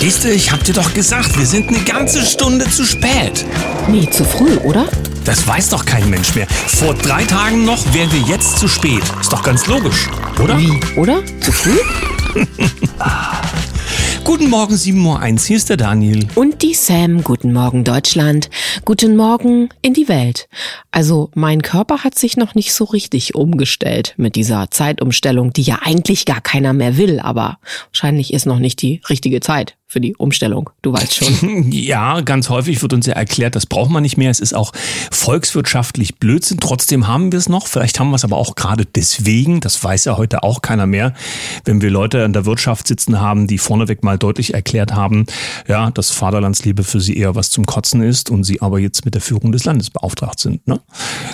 Siehste, ich hab dir doch gesagt, wir sind eine ganze Stunde zu spät. Nee, zu früh, oder? Das weiß doch kein Mensch mehr. Vor drei Tagen noch wären wir jetzt zu spät. Ist doch ganz logisch, oder? Wie, oder? Zu früh? Guten Morgen, 7.01 Uhr. Hier ist der Daniel. Und die Sam. Guten Morgen, Deutschland. Guten Morgen in die Welt. Also, mein Körper hat sich noch nicht so richtig umgestellt mit dieser Zeitumstellung, die ja eigentlich gar keiner mehr will, aber wahrscheinlich ist noch nicht die richtige Zeit für die Umstellung. Du weißt schon. Ja, ganz häufig wird uns ja erklärt, das braucht man nicht mehr. Es ist auch volkswirtschaftlich Blödsinn. Trotzdem haben wir es noch. Vielleicht haben wir es aber auch gerade deswegen. Das weiß ja heute auch keiner mehr. Wenn wir Leute in der Wirtschaft sitzen haben, die vorneweg mal deutlich erklärt haben, ja, dass Vaterlandsliebe für sie eher was zum Kotzen ist und sie aber jetzt mit der Führung des Landes beauftragt sind. Ne?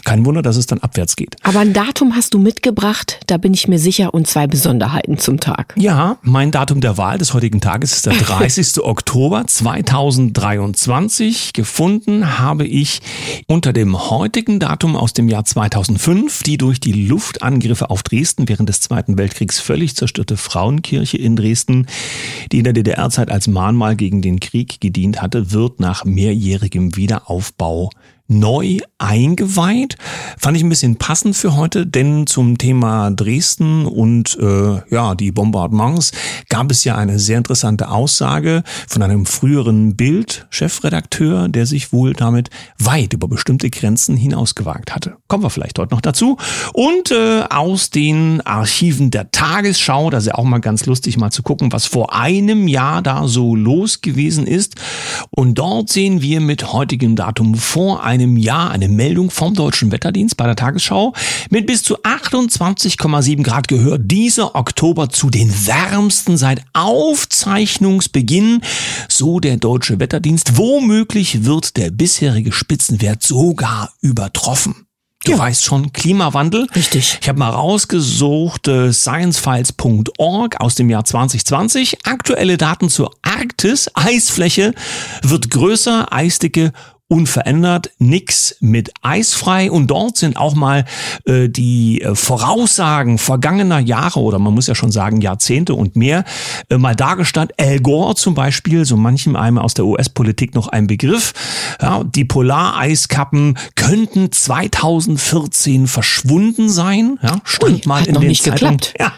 Kein Wunder, dass es dann abwärts geht. Aber ein Datum hast du mitgebracht, da bin ich mir sicher, und zwei Besonderheiten zum Tag. Ja, mein Datum der Wahl des heutigen Tages ist der 30. Oktober 2023. Gefunden habe ich unter dem heutigen Datum aus dem Jahr 2005 die durch die Luftangriffe auf Dresden während des Zweiten Weltkriegs völlig zerstörte Frauenkirche in Dresden, die in der DDR-Zeit als Mahnmal gegen den Krieg gedient hatte, wird nach mehrjährigem Wiederaufbau neu eingeweiht. Fand ich ein bisschen passend für heute, denn zum Thema Dresden und äh, ja die Bombardements gab es ja eine sehr interessante Aussage von einem früheren Bild-Chefredakteur, der sich wohl damit weit über bestimmte Grenzen hinausgewagt hatte. Kommen wir vielleicht heute noch dazu. Und äh, aus den Archiven der Tagesschau, das ist ja auch mal ganz lustig, mal zu gucken, was vor einem Jahr da so los gewesen ist. Und dort sehen wir mit heutigem Datum vor einem Jahr eine Meldung vom Deutschen Wetterdienst bei der Tagesschau. Mit bis zu 28,7 Grad gehört dieser Oktober zu den wärmsten seit Aufzeichnungsbeginn, so der Deutsche Wetterdienst. Womöglich wird der bisherige Spitzenwert sogar übertroffen. Du Ja. weißt schon, Klimawandel. Richtig. Ich habe mal rausgesucht, äh, sciencefiles.org aus dem Jahr 2020. Aktuelle Daten zur Arktis. Eisfläche wird größer, Eisdicke unverändert, nix mit eisfrei und dort sind auch mal äh, die äh, Voraussagen vergangener Jahre oder man muss ja schon sagen Jahrzehnte und mehr äh, mal dargestellt. Al Gore zum Beispiel, so manchem einem aus der US-Politik noch ein Begriff. Ja, die Polareiskappen könnten 2014 verschwunden sein. Ja, stand Ui, mal in den nicht Zeitungen. geklappt. Ja.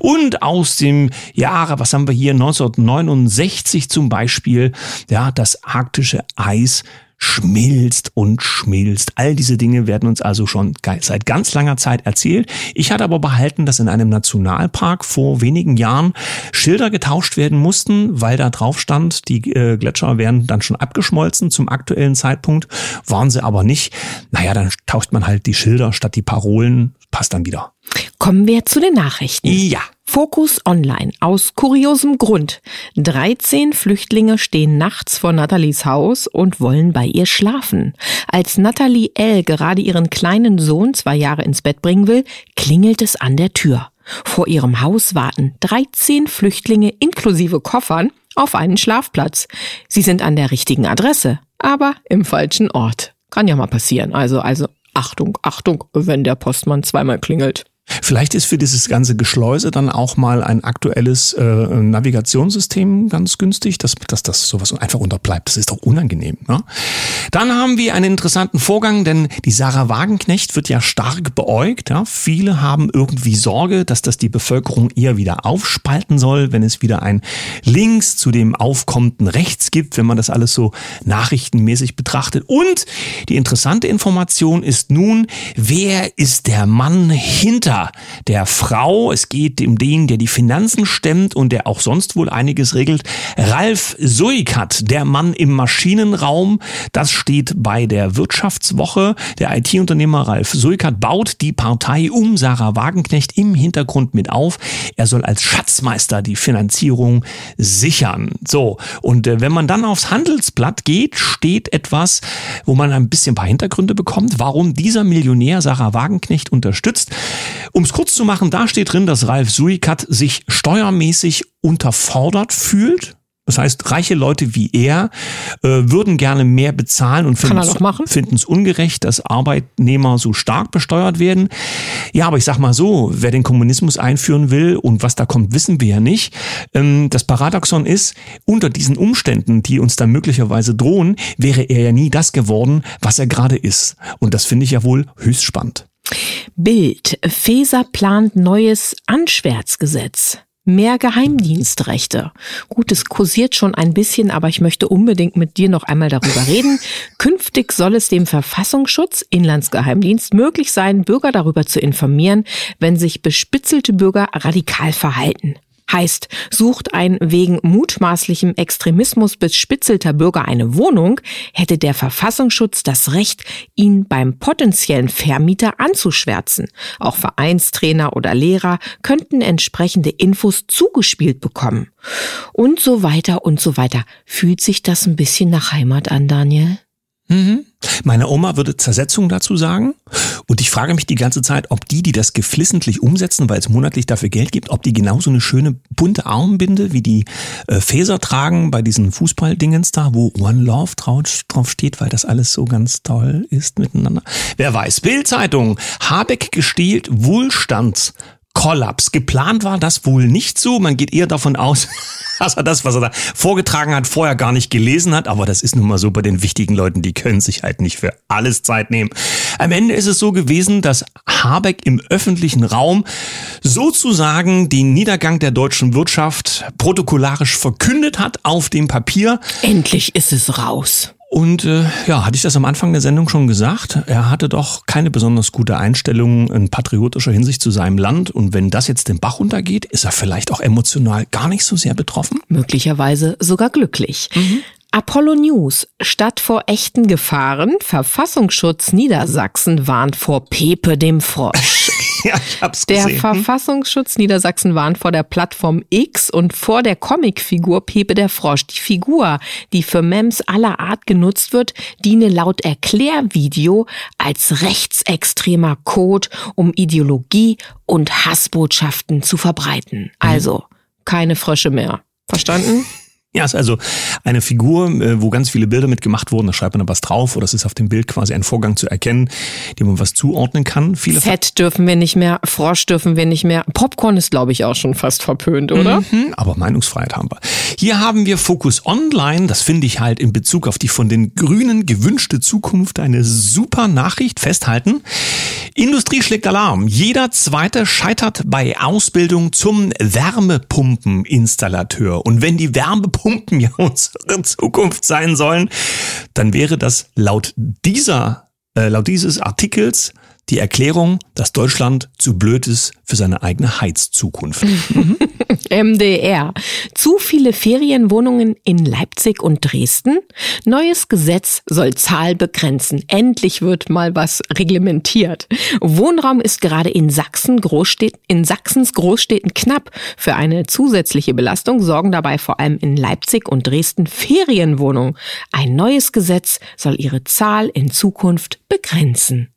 Und aus dem Jahre, was haben wir hier, 1969 zum Beispiel, ja, das arktische Eis schmilzt und schmilzt. All diese Dinge werden uns also schon seit ganz langer Zeit erzählt. Ich hatte aber behalten, dass in einem Nationalpark vor wenigen Jahren Schilder getauscht werden mussten, weil da drauf stand, die äh, Gletscher wären dann schon abgeschmolzen zum aktuellen Zeitpunkt, waren sie aber nicht. Naja, dann tauscht man halt die Schilder statt die Parolen, passt dann wieder. Kommen wir zu den Nachrichten. Ja. Fokus Online. Aus kuriosem Grund. 13 Flüchtlinge stehen nachts vor Nathalies Haus und wollen bei ihr schlafen. Als Nathalie L. gerade ihren kleinen Sohn zwei Jahre ins Bett bringen will, klingelt es an der Tür. Vor ihrem Haus warten 13 Flüchtlinge inklusive Koffern auf einen Schlafplatz. Sie sind an der richtigen Adresse, aber im falschen Ort. Kann ja mal passieren. Also, also, Achtung, Achtung, wenn der Postmann zweimal klingelt. Vielleicht ist für dieses ganze Geschleuse dann auch mal ein aktuelles äh, Navigationssystem ganz günstig, dass, dass das sowas einfach unterbleibt. Das ist doch unangenehm. Ne? Dann haben wir einen interessanten Vorgang, denn die Sarah Wagenknecht wird ja stark beäugt. Ja? Viele haben irgendwie Sorge, dass das die Bevölkerung eher wieder aufspalten soll, wenn es wieder ein Links zu dem aufkommenden Rechts gibt, wenn man das alles so nachrichtenmäßig betrachtet. Und die interessante Information ist nun, wer ist der Mann hinter der Frau? Es geht um den, der die Finanzen stemmt und der auch sonst wohl einiges regelt. Ralf Suikat, der Mann im Maschinenraum, das steht bei der Wirtschaftswoche. Der IT-Unternehmer Ralf Suikat baut die Partei um Sarah Wagenknecht im Hintergrund mit auf. Er soll als Schatzmeister die Finanzierung sichern. So, und äh, wenn man dann aufs Handelsblatt geht, steht etwas, wo man ein bisschen ein paar Hintergründe bekommt, warum dieser Millionär Sarah Wagenknecht unterstützt. Um es kurz zu machen, da steht drin, dass Ralf Suikat sich steuermäßig unterfordert fühlt. Das heißt, reiche Leute wie er äh, würden gerne mehr bezahlen und finden es ungerecht, dass Arbeitnehmer so stark besteuert werden. Ja, aber ich sag mal so, wer den Kommunismus einführen will und was da kommt, wissen wir ja nicht. Ähm, das Paradoxon ist, unter diesen Umständen, die uns da möglicherweise drohen, wäre er ja nie das geworden, was er gerade ist. Und das finde ich ja wohl höchst spannend. Bild. Feser plant neues Anschwärzgesetz mehr Geheimdienstrechte. Gut, es kursiert schon ein bisschen, aber ich möchte unbedingt mit dir noch einmal darüber reden. Künftig soll es dem Verfassungsschutz, Inlandsgeheimdienst, möglich sein, Bürger darüber zu informieren, wenn sich bespitzelte Bürger radikal verhalten. Heißt, sucht ein wegen mutmaßlichem Extremismus bespitzelter Bürger eine Wohnung, hätte der Verfassungsschutz das Recht, ihn beim potenziellen Vermieter anzuschwärzen. Auch Vereinstrainer oder Lehrer könnten entsprechende Infos zugespielt bekommen. Und so weiter und so weiter. Fühlt sich das ein bisschen nach Heimat an, Daniel? Mhm. Meine Oma würde Zersetzung dazu sagen. Und ich frage mich die ganze Zeit, ob die, die das geflissentlich umsetzen, weil es monatlich dafür Geld gibt, ob die genauso eine schöne bunte Armbinde wie die äh, Fäser tragen bei diesen Fußballdingens da, wo One Love drauf, steht, weil das alles so ganz toll ist miteinander. Wer weiß. Bildzeitung. Habeck gestiehlt Wohlstands Kollaps. Geplant war das wohl nicht so. Man geht eher davon aus, dass er das, was er da vorgetragen hat, vorher gar nicht gelesen hat. Aber das ist nun mal so bei den wichtigen Leuten, die können sich halt nicht für alles Zeit nehmen. Am Ende ist es so gewesen, dass Habeck im öffentlichen Raum sozusagen den Niedergang der deutschen Wirtschaft protokollarisch verkündet hat auf dem Papier. Endlich ist es raus. Und äh, ja, hatte ich das am Anfang der Sendung schon gesagt? Er hatte doch keine besonders gute Einstellung in patriotischer Hinsicht zu seinem Land. Und wenn das jetzt den Bach runtergeht, ist er vielleicht auch emotional gar nicht so sehr betroffen? Möglicherweise sogar glücklich. Mhm. Apollo News. Statt vor echten Gefahren, Verfassungsschutz Niedersachsen warnt vor Pepe dem Frosch. ja, ich hab's gesehen. Der hm? Verfassungsschutz Niedersachsen warnt vor der Plattform X und vor der Comicfigur Pepe der Frosch. Die Figur, die für Mems aller Art genutzt wird, diene laut Erklärvideo als rechtsextremer Code, um Ideologie und Hassbotschaften zu verbreiten. Mhm. Also, keine Frösche mehr. Verstanden? Ja, ist also eine Figur, äh, wo ganz viele Bilder mitgemacht wurden. Da schreibt man da was drauf oder es ist auf dem Bild quasi ein Vorgang zu erkennen, dem man was zuordnen kann. Viele Fett dürfen wir nicht mehr, Frosch dürfen wir nicht mehr. Popcorn ist, glaube ich, auch schon fast verpönt, oder? Mhm, aber Meinungsfreiheit haben wir. Hier haben wir Focus Online. Das finde ich halt in Bezug auf die von den Grünen gewünschte Zukunft eine super Nachricht. Festhalten. Industrie schlägt Alarm. Jeder zweite scheitert bei Ausbildung zum Wärmepumpeninstallateur. Und wenn die Wärmepumpen Pumpen ja unsere Zukunft sein sollen, dann wäre das laut dieser, äh, laut dieses Artikels die Erklärung, dass Deutschland zu blöd ist für seine eigene Heizzukunft. MDR. Zu viele Ferienwohnungen in Leipzig und Dresden? Neues Gesetz soll Zahl begrenzen. Endlich wird mal was reglementiert. Wohnraum ist gerade in Sachsen Großstädten, in Sachsens Großstädten knapp. Für eine zusätzliche Belastung sorgen dabei vor allem in Leipzig und Dresden Ferienwohnungen. Ein neues Gesetz soll ihre Zahl in Zukunft begrenzen.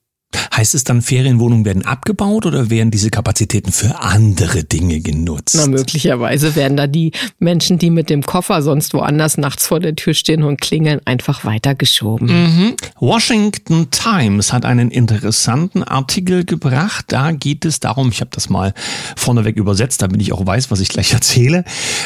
Heißt es dann, Ferienwohnungen werden abgebaut oder werden diese Kapazitäten für andere Dinge genutzt? Na, möglicherweise werden da die Menschen, die mit dem Koffer sonst woanders nachts vor der Tür stehen und klingeln, einfach weitergeschoben. Mhm. Washington Times hat einen interessanten Artikel gebracht. Da geht es darum, ich habe das mal vorneweg übersetzt, damit ich auch weiß, was ich gleich erzähle.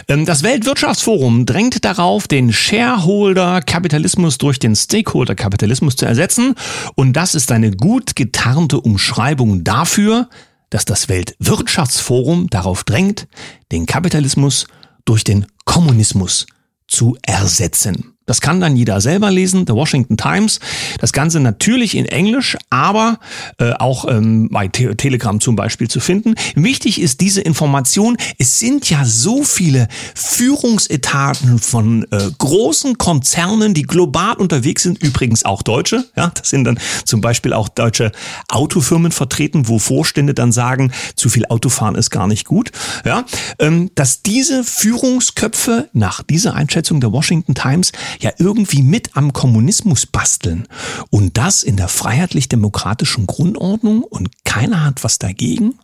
Ähm, das Weltwirtschaftsforum drängt darauf, den Shareholder-Kapitalismus durch den Stakeholder-Kapitalismus zu ersetzen. Und das ist eine gut getarnte Umschreibung dafür, dass das Weltwirtschaftsforum darauf drängt, den Kapitalismus durch den Kommunismus zu ersetzen. Das kann dann jeder selber lesen, The Washington Times. Das Ganze natürlich in Englisch, aber äh, auch ähm, bei Te Telegram zum Beispiel zu finden. Wichtig ist diese Information. Es sind ja so viele Führungsetagen von äh, großen Konzernen, die global unterwegs sind, übrigens auch Deutsche. Ja, das sind dann zum Beispiel auch deutsche Autofirmen vertreten, wo Vorstände dann sagen, zu viel Autofahren ist gar nicht gut. Ja, ähm, dass diese Führungsköpfe nach dieser Einschätzung der Washington Times ja irgendwie mit am Kommunismus basteln. Und das in der freiheitlich-demokratischen Grundordnung und keiner hat was dagegen?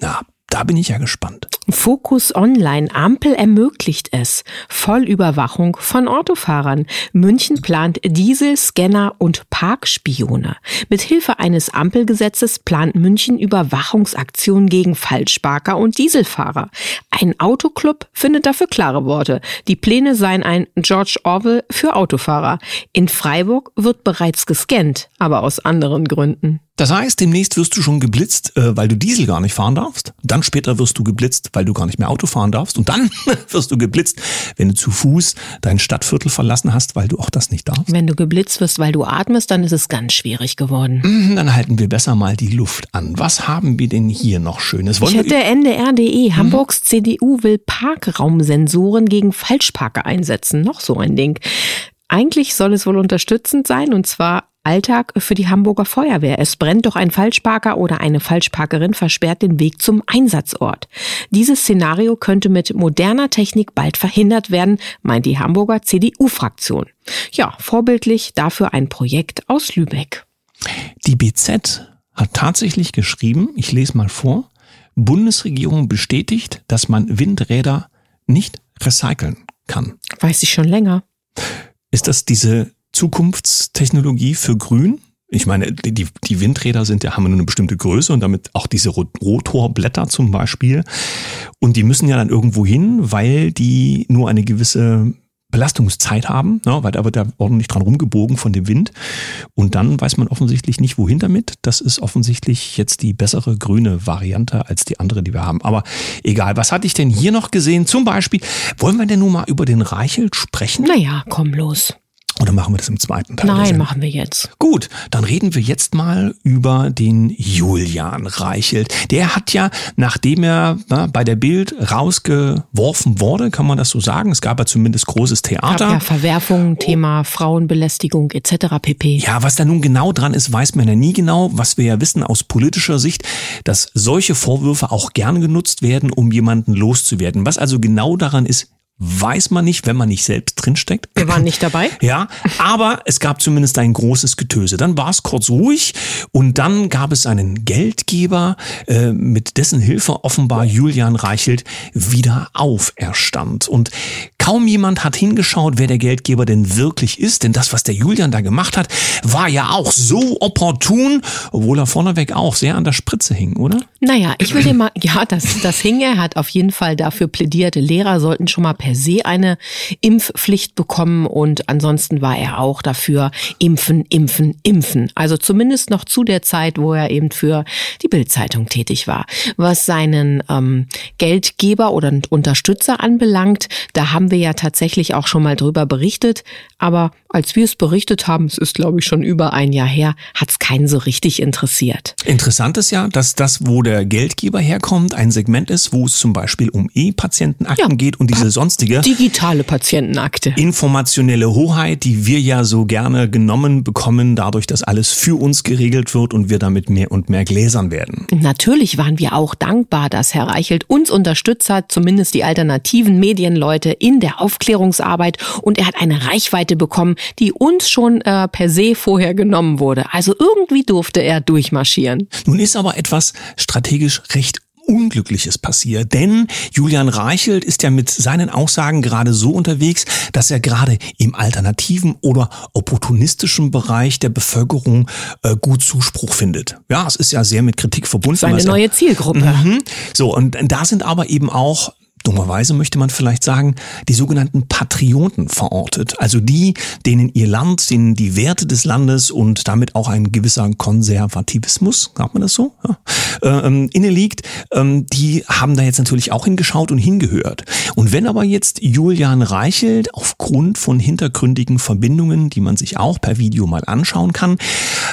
Na, Da bin ich ja gespannt. Fokus Online Ampel ermöglicht es. Vollüberwachung von Autofahrern. München plant Diesel, Scanner und Parkspione. Mit Hilfe eines Ampelgesetzes plant München Überwachungsaktionen gegen Falschparker und Dieselfahrer. Ein Autoclub findet dafür klare Worte. Die Pläne seien ein George Orwell für Autofahrer. In Freiburg wird bereits gescannt, aber aus anderen Gründen. Das heißt, demnächst wirst du schon geblitzt, äh, weil du Diesel gar nicht fahren darfst. Dann später wirst du geblitzt, weil du gar nicht mehr Auto fahren darfst. Und dann wirst du geblitzt, wenn du zu Fuß dein Stadtviertel verlassen hast, weil du auch das nicht darfst. Wenn du geblitzt wirst, weil du atmest, dann ist es ganz schwierig geworden. Mhm, Dann halten wir besser mal die Luft an. Was haben wir denn hier noch Schönes? Ich wir hätte NDR.de. Hamburgs CDU will Parkraumsensoren gegen Falschparker einsetzen. Noch so ein Ding. Eigentlich soll es wohl unterstützend sein und zwar Alltag für die Hamburger Feuerwehr. Es brennt doch ein Falschparker oder eine Falschparkerin versperrt den Weg zum Einsatzort. Dieses Szenario könnte mit moderner Technik bald verhindert werden, meint die Hamburger CDU-Fraktion. Ja, vorbildlich dafür ein Projekt aus Lübeck. Die BZ hat tatsächlich geschrieben, ich lese mal vor, Bundesregierung bestätigt, dass man Windräder nicht recyceln kann. Weiß ich schon länger. Ist das diese Zukunftstechnologie für Grün? Ich meine, die, die Windräder sind ja, haben nur eine bestimmte Größe und damit auch diese Rot- Rotorblätter zum Beispiel. Und die müssen ja dann irgendwo hin, weil die nur eine gewisse Belastungszeit haben, ne, weil da wird da ordentlich dran rumgebogen von dem Wind. Und dann weiß man offensichtlich nicht, wohin damit. Das ist offensichtlich jetzt die bessere grüne Variante als die andere, die wir haben. Aber egal, was hatte ich denn hier noch gesehen? Zum Beispiel, wollen wir denn nun mal über den Reichelt sprechen? Naja, komm los. Oder machen wir das im zweiten Teil? Nein, machen wir jetzt. Gut, dann reden wir jetzt mal über den Julian Reichelt. Der hat ja, nachdem er na, bei der Bild rausgeworfen wurde, kann man das so sagen, es gab ja zumindest großes Gab Theater. ja Verwerfungen, Thema Frauenbelästigung etc. pp. Ja, was da nun genau dran ist, weiß man ja nie genau. Was wir ja wissen aus politischer Sicht, dass solche Vorwürfe auch gern genutzt werden, um jemanden loszuwerden. Was also genau daran ist, weiß man nicht, wenn man nicht selbst drinsteckt. Wir waren nicht dabei. Ja, aber es gab zumindest ein großes Getöse. Dann war es kurz ruhig und dann gab es einen Geldgeber, äh, mit dessen Hilfe offenbar Julian Reichelt wieder auferstand. Und kaum jemand hat hingeschaut, wer der Geldgeber denn wirklich ist, denn das, was der Julian da gemacht hat, war ja auch so opportun, obwohl er vorneweg auch sehr an der Spritze hing, oder? Naja, ich dir mal, ja, das, das hing er, hat auf jeden Fall dafür plädiert. Lehrer sollten schon mal per se eine Impfpflicht bekommen und ansonsten war er auch dafür impfen, impfen, impfen. Also zumindest noch zu der Zeit, wo er eben für die Bildzeitung tätig war. Was seinen ähm, Geldgeber oder Unterstützer anbelangt, da haben wir ja tatsächlich auch schon mal drüber berichtet, aber als wir es berichtet haben, es ist glaube ich schon über ein Jahr her, hat es keinen so richtig interessiert. Interessant ist ja, dass das, wo der Geldgeber herkommt, ein Segment ist, wo es zum Beispiel um E-Patientenakten Ja, geht und diese sonstige Digitale Patientenakte. informationelle Hoheit, die wir ja so gerne genommen bekommen, dadurch, dass alles für uns geregelt wird und wir damit mehr und mehr gläsern werden. Natürlich waren wir auch dankbar, dass Herr Reichelt uns unterstützt hat, zumindest die alternativen Medienleute in der Aufklärungsarbeit und er hat eine Reichweite bekommen, die uns schon äh, per se vorher genommen wurde. Also irgendwie durfte er durchmarschieren. Nun ist aber etwas strategisch recht Unglückliches passiert, denn Julian Reichelt ist ja mit seinen Aussagen gerade so unterwegs, dass er gerade im alternativen oder opportunistischen Bereich der Bevölkerung äh, gut Zuspruch findet. Ja, es ist ja sehr mit Kritik verbunden. Seine neue Zielgruppe. Mhm. So, und da sind aber eben auch dummerweise möchte man vielleicht sagen, die sogenannten Patrioten verortet. Also die, denen ihr Land, denen die Werte des Landes und damit auch ein gewisser Konservativismus, sagt man das so, ja, ähm, inne liegt, ähm, die haben da jetzt natürlich auch hingeschaut und hingehört. Und wenn aber jetzt Julian Reichelt aufgrund von hintergründigen Verbindungen, die man sich auch per Video mal anschauen kann,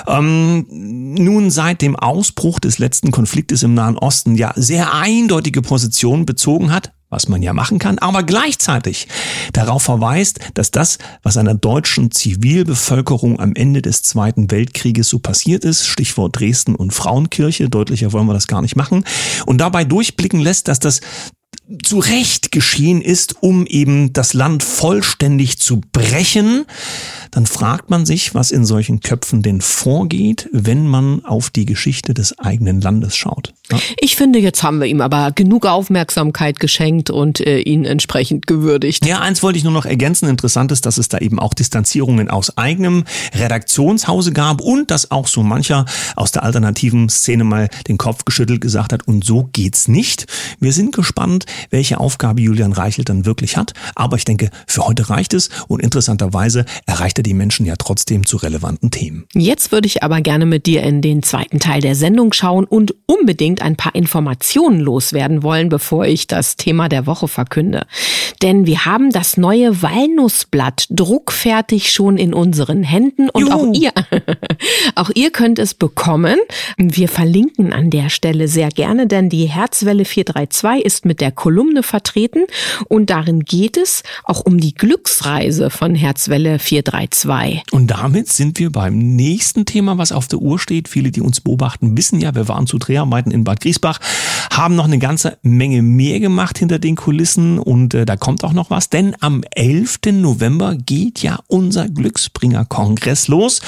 ähm, nun seit dem Ausbruch des letzten Konfliktes im Nahen Osten ja sehr eindeutige Positionen bezogen hat, was man ja machen kann, aber gleichzeitig darauf verweist, dass das, was einer deutschen Zivilbevölkerung am Ende des Zweiten Weltkrieges so passiert ist, Stichwort Dresden und Frauenkirche, deutlicher wollen wir das gar nicht machen, und dabei durchblicken lässt, dass das zu Recht geschehen ist, um eben das Land vollständig zu brechen, dann fragt man sich, was in solchen Köpfen denn vorgeht, wenn man auf die Geschichte des eigenen Landes schaut. Ja? Ich finde, jetzt haben wir ihm aber genug Aufmerksamkeit geschenkt und äh, ihn entsprechend gewürdigt. Ja, eins wollte ich nur noch ergänzen. Interessant ist, dass es da eben auch Distanzierungen aus eigenem Redaktionshause gab und dass auch so mancher aus der alternativen Szene mal den Kopf geschüttelt gesagt hat, und so geht's nicht. Wir sind gespannt, welche Aufgabe Julian Reichelt dann wirklich hat. Aber ich denke, für heute reicht es und interessanterweise erreicht er die Menschen ja trotzdem zu relevanten Themen. Jetzt würde ich aber gerne mit dir in den zweiten Teil der Sendung schauen und unbedingt ein paar Informationen loswerden wollen, bevor ich das Thema der Woche verkünde. Denn wir haben das neue Walnussblatt druckfertig schon in unseren Händen und Juhu. auch ihr, auch ihr könnt es bekommen. Wir verlinken an der Stelle sehr gerne, denn die Herzwelle 432 ist mit der Kolumne vertreten und darin geht es auch um die Glücksreise von Herzwelle 432. Und damit sind wir beim nächsten Thema, was auf der Uhr steht. Viele, die uns beobachten, wissen ja, wir waren zu Dreharbeiten in Bad Griesbach, haben noch eine ganze Menge mehr gemacht hinter den Kulissen und äh, da kommt auch noch was, denn am 11. November geht ja unser Glücksbringer-Kongress los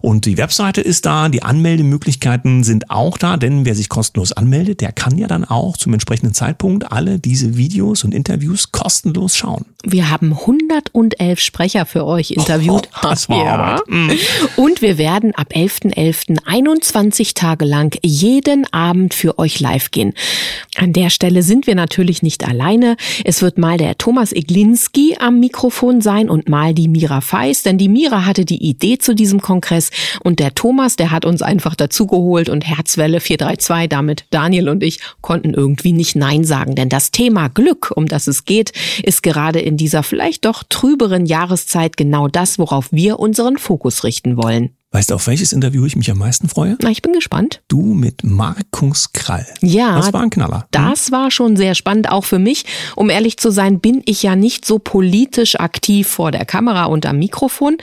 und die Webseite ist da, die Anmeldemöglichkeiten sind auch da, denn wer sich kostenlos anmeldet, der kann ja dann auch zum entsprechenden Zeitpunkt alle diese Videos und Interviews kostenlos schauen. Wir haben 111 Sprecher für euch interviewt. Oh, das war ja. Mhm. Und wir werden ab 11.11. .11. 21 Tage lang jeden Abend für euch live gehen. An der Stelle sind wir natürlich nicht alleine. Es wird mal der Thomas Iglinski am Mikrofon sein und mal die Mira Feis, denn die Mira hatte die Idee zu diesem Kongress und der Thomas, der hat uns einfach dazugeholt und Herzwelle 432, damit Daniel und ich konnten irgendwie nicht Nein sagen, denn das Thema Glück, um das es geht, ist gerade in dieser vielleicht doch trüberen Jahreszeit genau das, worauf wir unseren Fokus richten wollen. Weißt du, auf welches Interview ich mich am meisten freue? Na, ich bin gespannt. Du mit Markus Krall. Ja. Das war ein Knaller. Das war schon sehr spannend, auch für mich. Um ehrlich zu sein, bin ich ja nicht so politisch aktiv vor der Kamera und am Mikrofon.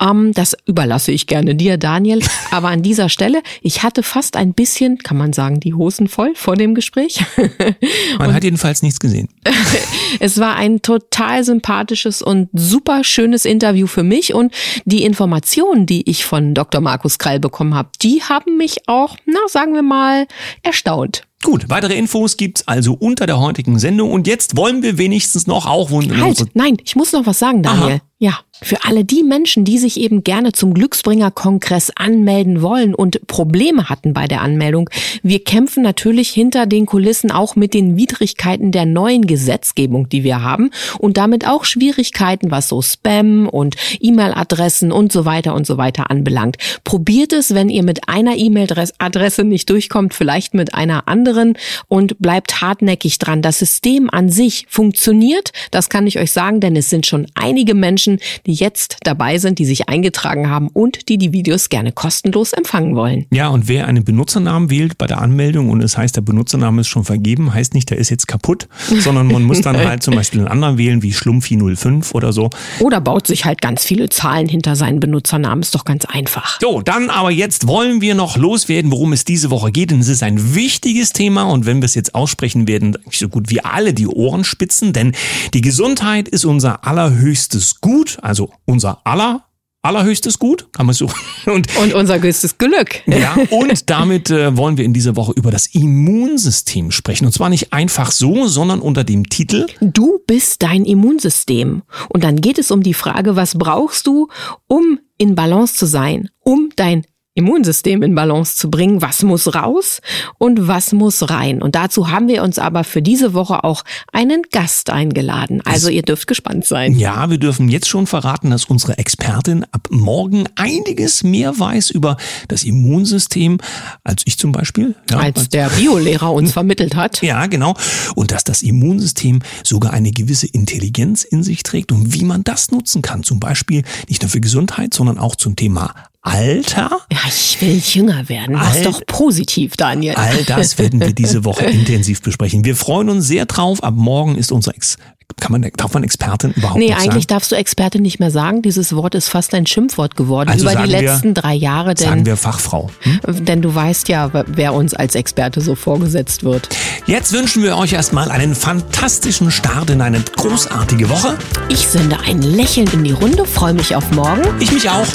Ähm, das überlasse ich gerne dir, Daniel. Aber an dieser Stelle, ich hatte fast ein bisschen, kann man sagen, die Hosen voll vor dem Gespräch. man hat jedenfalls nichts gesehen. es war ein total sympathisches und super schönes Interview für mich und die Informationen, die ich von Dr. Markus Krall bekommen habe, die haben mich auch, na, sagen wir mal, erstaunt. Gut, weitere Infos gibt's also unter der heutigen Sendung und jetzt wollen wir wenigstens noch auch Halt, nein, ich muss noch was sagen, Daniel. Aha. Ja, für alle die Menschen, die sich eben gerne zum Glücksbringer-Kongress anmelden wollen und Probleme hatten bei der Anmeldung, wir kämpfen natürlich hinter den Kulissen auch mit den Widrigkeiten der neuen Gesetzgebung, die wir haben und damit auch Schwierigkeiten, was so Spam und E-Mail-Adressen und so weiter und so weiter anbelangt. Probiert es, wenn ihr mit einer E-Mail-Adresse nicht durchkommt, vielleicht mit einer anderen und bleibt hartnäckig dran. Das System an sich funktioniert, das kann ich euch sagen, denn es sind schon einige Menschen, die jetzt dabei sind, die sich eingetragen haben und die die Videos gerne kostenlos empfangen wollen. Ja, und wer einen Benutzernamen wählt bei der Anmeldung und es heißt, der Benutzername ist schon vergeben, heißt nicht, der ist jetzt kaputt, sondern man muss dann halt zum Beispiel einen anderen wählen, wie Schlumpfi05 oder so. Oder baut sich halt ganz viele Zahlen hinter seinen Benutzernamen, ist doch ganz einfach. So, dann aber jetzt wollen wir noch loswerden, worum es diese Woche geht, denn es ist ein wichtiges Thema und wenn wir es jetzt aussprechen werden, so gut wie alle die Ohren spitzen, denn die Gesundheit ist unser allerhöchstes Gut Gut, also unser aller allerhöchstes Gut, kann man so. Und, und unser größtes Glück. Ja, und damit äh, wollen wir in dieser Woche über das Immunsystem sprechen. Und zwar nicht einfach so, sondern unter dem Titel Du bist dein Immunsystem. Und dann geht es um die Frage, was brauchst du, um in Balance zu sein, um dein Immunsystem in Balance zu bringen. Was muss raus und was muss rein? Und dazu haben wir uns aber für diese Woche auch einen Gast eingeladen. Also ihr dürft gespannt sein. Ja, wir dürfen jetzt schon verraten, dass unsere Expertin ab morgen einiges mehr weiß über das Immunsystem als ich zum Beispiel. Ja, als der Biolehrer uns vermittelt hat. Ja, genau. Und dass das Immunsystem sogar eine gewisse Intelligenz in sich trägt und wie man das nutzen kann. Zum Beispiel nicht nur für Gesundheit, sondern auch zum Thema Alter? Ja, ich will jünger werden. Das ist doch positiv, Daniel. All das werden wir diese Woche intensiv besprechen. Wir freuen uns sehr drauf. Ab morgen ist unsere Ex kann man, darf man Expertin überhaupt Nee, eigentlich sagen? darfst du Experte nicht mehr sagen. Dieses Wort ist fast ein Schimpfwort geworden Also über die sagen wir- letzten drei Jahre, Sagen denn, wir Fachfrau. Hm? denn du weißt ja, wer uns als Experte so vorgesetzt wird. Jetzt wünschen wir euch erstmal einen fantastischen Start in eine großartige Woche. Ich sende ein Lächeln in die Runde, freue mich auf morgen. Ich mich auch.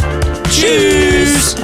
Tschüss.